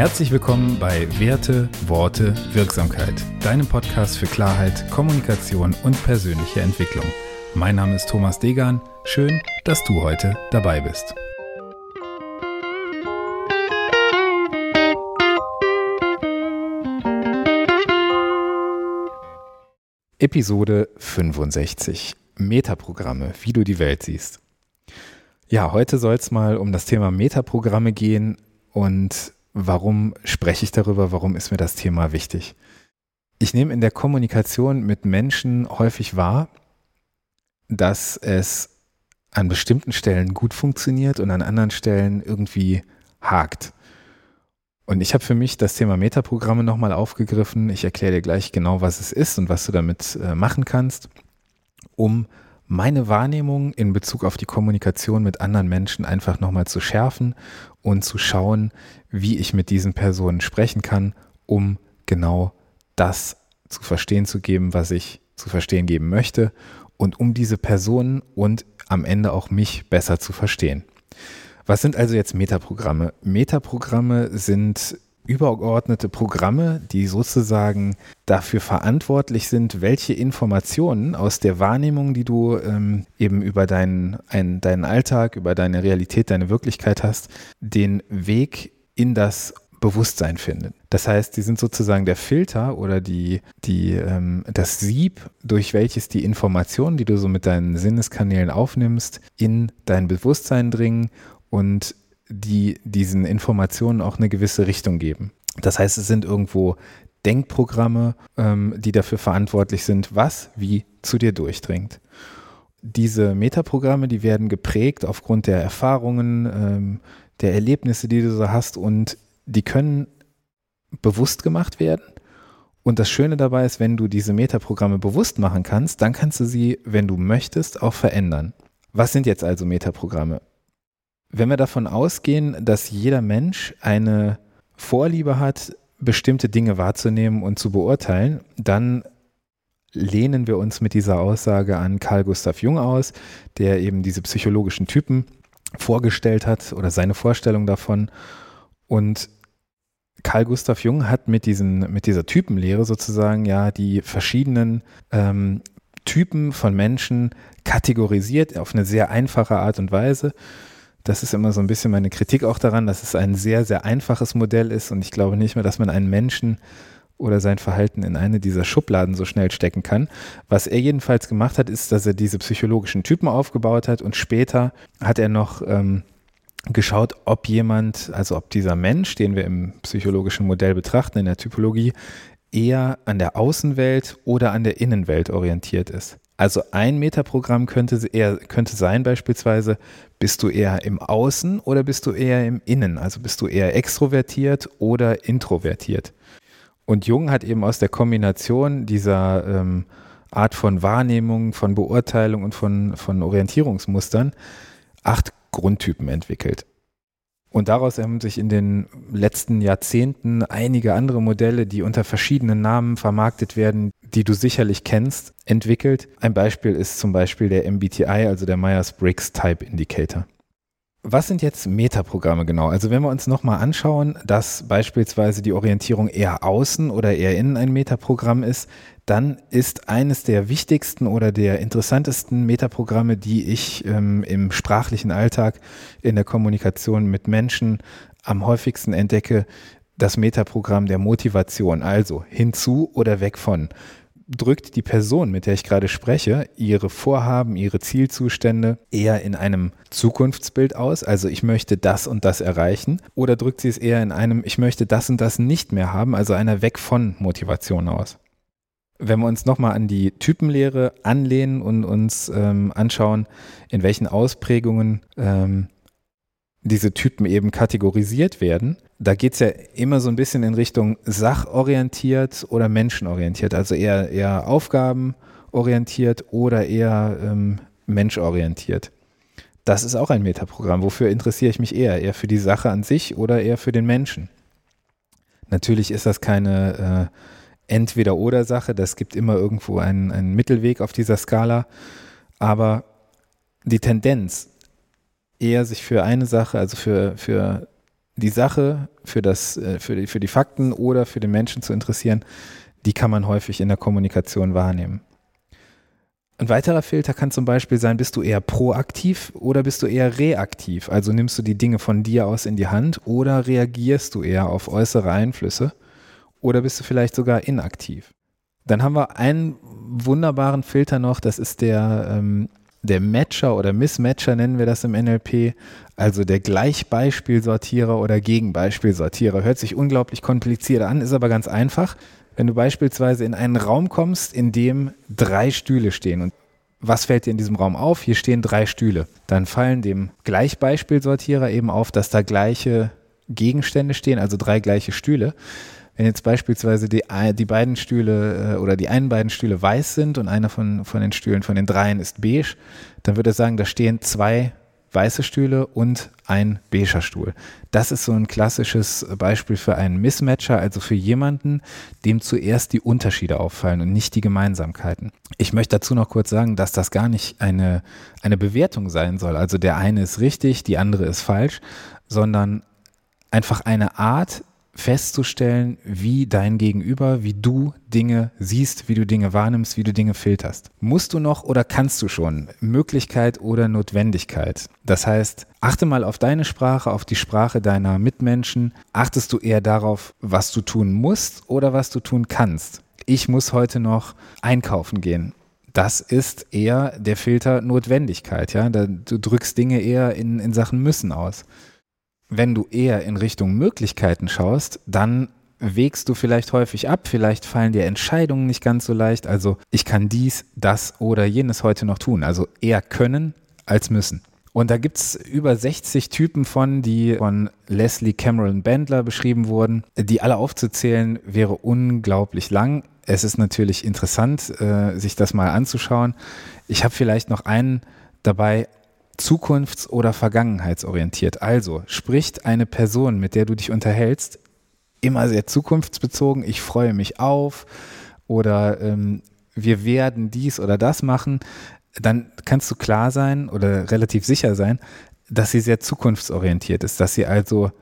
Herzlich willkommen bei Werte, Worte, Wirksamkeit, deinem Podcast für Klarheit, Kommunikation und persönliche Entwicklung. Mein Name ist Thomas Degan. Schön, dass du heute dabei bist. Episode 65. Metaprogramme, wie du die Welt siehst. Ja, heute soll es mal um das Thema Metaprogramme gehen und warum spreche ich darüber, warum ist mir das Thema wichtig. Ich nehme in der Kommunikation mit Menschen häufig wahr, dass es an bestimmten Stellen gut funktioniert und an anderen Stellen irgendwie hakt. Und ich habe für mich das Thema Metaprogramme nochmal aufgegriffen. Ich erkläre dir gleich genau, was es ist und was du damit äh, machen kannst, um meine Wahrnehmung in Bezug auf die Kommunikation mit anderen Menschen einfach nochmal zu schärfen und zu schauen, wie ich mit diesen Personen sprechen kann, um genau das zu verstehen zu geben, was ich zu verstehen geben möchte und um diese Personen und am Ende auch mich besser zu verstehen. Was sind also jetzt Metaprogramme? Metaprogramme sind übergeordnete Programme, die sozusagen dafür verantwortlich sind, welche Informationen aus der Wahrnehmung, die du ähm, eben über deinen, ein, deinen Alltag, über deine Realität, deine Wirklichkeit hast, den Weg in das Bewusstsein finden. Das heißt, die sind sozusagen der Filter oder die, die, ähm, das Sieb, durch welches die Informationen, die du so mit deinen Sinneskanälen aufnimmst, in dein Bewusstsein dringen und die diesen Informationen auch eine gewisse Richtung geben. Das heißt, es sind irgendwo Denkprogramme, ähm, die dafür verantwortlich sind, was wie zu dir durchdringt. Diese Metaprogramme, die werden geprägt aufgrund der Erfahrungen, ähm, der Erlebnisse, die du so hast und die können bewusst gemacht werden. Und das Schöne dabei ist, wenn du diese Metaprogramme bewusst machen kannst, dann kannst du sie, wenn du möchtest, auch verändern. Was sind jetzt also Metaprogramme? Wenn wir davon ausgehen, dass jeder Mensch eine Vorliebe hat, bestimmte Dinge wahrzunehmen und zu beurteilen, dann lehnen wir uns mit dieser Aussage an Carl Gustav Jung aus, der eben diese psychologischen Typen vorgestellt hat oder seine Vorstellung davon. Und Carl Gustav Jung hat mit, diesen, mit dieser Typenlehre sozusagen ja die verschiedenen ähm, Typen von Menschen kategorisiert auf eine sehr einfache Art und Weise. Das ist immer so ein bisschen meine Kritik auch daran, dass es ein sehr, sehr einfaches Modell ist und ich glaube nicht mehr, dass man einen Menschen oder sein Verhalten in eine dieser Schubladen so schnell stecken kann. Was er jedenfalls gemacht hat, ist, dass er diese psychologischen Typen aufgebaut hat und später hat er noch ähm, geschaut, ob jemand, also ob dieser Mensch, den wir im psychologischen Modell betrachten, in der Typologie, eher an der Außenwelt oder an der Innenwelt orientiert ist. Also ein Metaprogramm könnte, eher, könnte sein beispielsweise, bist du eher im Außen oder bist du eher im Innen? Also bist du eher extrovertiert oder introvertiert? Und Jung hat eben aus der Kombination dieser ähm, Art von Wahrnehmung, von Beurteilung und von, von Orientierungsmustern acht Grundtypen entwickelt. Und daraus haben sich in den letzten Jahrzehnten einige andere Modelle, die unter verschiedenen Namen vermarktet werden, die du sicherlich kennst, entwickelt. Ein Beispiel ist zum Beispiel der MBTI, also der Myers-Briggs Type Indicator. Was sind jetzt Metaprogramme genau? Also wenn wir uns nochmal anschauen, dass beispielsweise die Orientierung eher außen oder eher innen ein Metaprogramm ist, dann ist eines der wichtigsten oder der interessantesten Metaprogramme, die ich ähm, im sprachlichen Alltag in der Kommunikation mit Menschen am häufigsten entdecke, das Metaprogramm der Motivation, also hinzu oder weg von drückt die Person, mit der ich gerade spreche, ihre Vorhaben, ihre Zielzustände eher in einem Zukunftsbild aus, also ich möchte das und das erreichen, oder drückt sie es eher in einem ich möchte das und das nicht mehr haben, also einer Weg von Motivation aus? Wenn wir uns nochmal an die Typenlehre anlehnen und uns ähm, anschauen, in welchen Ausprägungen ähm, diese Typen eben kategorisiert werden, da geht es ja immer so ein bisschen in Richtung sachorientiert oder menschenorientiert, also eher, eher aufgabenorientiert oder eher ähm, menschorientiert. Das ist auch ein Metaprogramm. Wofür interessiere ich mich eher? Eher für die Sache an sich oder eher für den Menschen? Natürlich ist das keine äh, Entweder-Oder-Sache. Das gibt immer irgendwo einen, einen Mittelweg auf dieser Skala. Aber die Tendenz, eher sich für eine Sache, also für, für die Sache für, das, äh, für, die, für die Fakten oder für den Menschen zu interessieren, die kann man häufig in der Kommunikation wahrnehmen. Ein weiterer Filter kann zum Beispiel sein, bist du eher proaktiv oder bist du eher reaktiv? Also nimmst du die Dinge von dir aus in die Hand oder reagierst du eher auf äußere Einflüsse oder bist du vielleicht sogar inaktiv? Dann haben wir einen wunderbaren Filter noch, das ist der, ähm, der Matcher oder Mismatcher nennen wir das im NLP, also der Gleichbeispielsortierer oder Gegenbeispielsortierer. Hört sich unglaublich kompliziert an, ist aber ganz einfach. Wenn du beispielsweise in einen Raum kommst, in dem drei Stühle stehen und was fällt dir in diesem Raum auf? Hier stehen drei Stühle. Dann fallen dem Gleichbeispielsortierer eben auf, dass da gleiche Gegenstände stehen, also drei gleiche Stühle. Wenn jetzt beispielsweise die, die beiden Stühle äh, oder die einen beiden Stühle weiß sind und einer von, von den Stühlen von den dreien ist beige, dann würde er sagen, da stehen zwei weiße Stühle und ein beiger Stuhl. Das ist so ein klassisches Beispiel für einen Mismatcher, also für jemanden, dem zuerst die Unterschiede auffallen und nicht die Gemeinsamkeiten. Ich möchte dazu noch kurz sagen, dass das gar nicht eine, eine Bewertung sein soll. Also der eine ist richtig, die andere ist falsch, sondern einfach eine Art, festzustellen, wie dein Gegenüber, wie du Dinge siehst, wie du Dinge wahrnimmst, wie du Dinge filterst. Musst du noch oder kannst du schon? Möglichkeit oder Notwendigkeit. Das heißt, achte mal auf deine Sprache, auf die Sprache deiner Mitmenschen. Achtest du eher darauf, was du tun musst oder was du tun kannst? Ich muss heute noch einkaufen gehen. Das ist eher der Filter Notwendigkeit, ja. du drückst Dinge eher in, in Sachen müssen aus wenn du eher in Richtung Möglichkeiten schaust, dann wägst du vielleicht häufig ab, vielleicht fallen dir Entscheidungen nicht ganz so leicht. Also ich kann dies, das oder jenes heute noch tun. Also eher können als müssen. Und da gibt es über 60 Typen von, die von Leslie Cameron Bandler beschrieben wurden. Die alle aufzuzählen wäre unglaublich lang. Es ist natürlich interessant, äh, sich das mal anzuschauen. Ich habe vielleicht noch einen dabei, zukunfts- oder vergangenheitsorientiert. Also spricht eine Person, mit der du dich unterhältst, immer sehr zukunftsbezogen, ich freue mich auf oder ähm, wir werden dies oder das machen, dann kannst du klar sein oder relativ sicher sein, dass sie sehr zukunftsorientiert ist, dass sie also,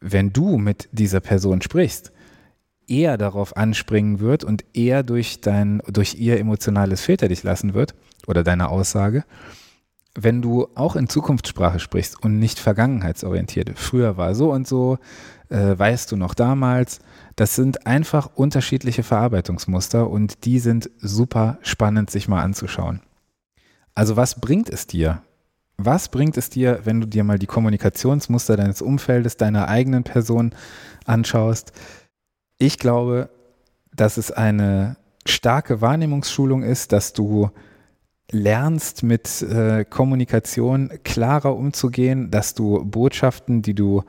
wenn du mit dieser Person sprichst, eher darauf anspringen wird und eher durch dein, durch ihr emotionales Filter dich lassen wird oder deine Aussage wenn du auch in Zukunftssprache sprichst und nicht vergangenheitsorientiert, früher war so und so, äh, weißt du noch damals, das sind einfach unterschiedliche Verarbeitungsmuster und die sind super spannend sich mal anzuschauen. Also was bringt es dir? Was bringt es dir, wenn du dir mal die Kommunikationsmuster deines Umfeldes, deiner eigenen Person anschaust? Ich glaube, dass es eine starke Wahrnehmungsschulung ist, dass du lernst mit äh, Kommunikation klarer umzugehen, dass du Botschaften, die du,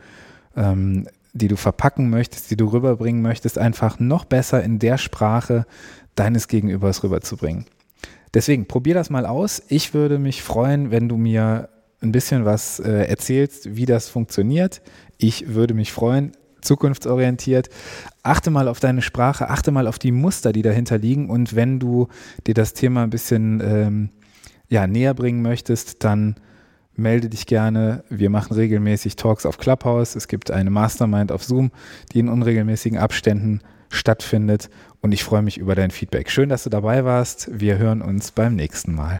ähm, die du verpacken möchtest, die du rüberbringen möchtest, einfach noch besser in der Sprache deines Gegenübers rüberzubringen. Deswegen probier das mal aus. Ich würde mich freuen, wenn du mir ein bisschen was äh, erzählst, wie das funktioniert. Ich würde mich freuen, zukunftsorientiert. Achte mal auf deine Sprache, achte mal auf die Muster, die dahinter liegen. Und wenn du dir das Thema ein bisschen ähm, ja, näher bringen möchtest, dann melde dich gerne. Wir machen regelmäßig Talks auf Clubhouse. Es gibt eine Mastermind auf Zoom, die in unregelmäßigen Abständen stattfindet. Und ich freue mich über dein Feedback. Schön, dass du dabei warst. Wir hören uns beim nächsten Mal.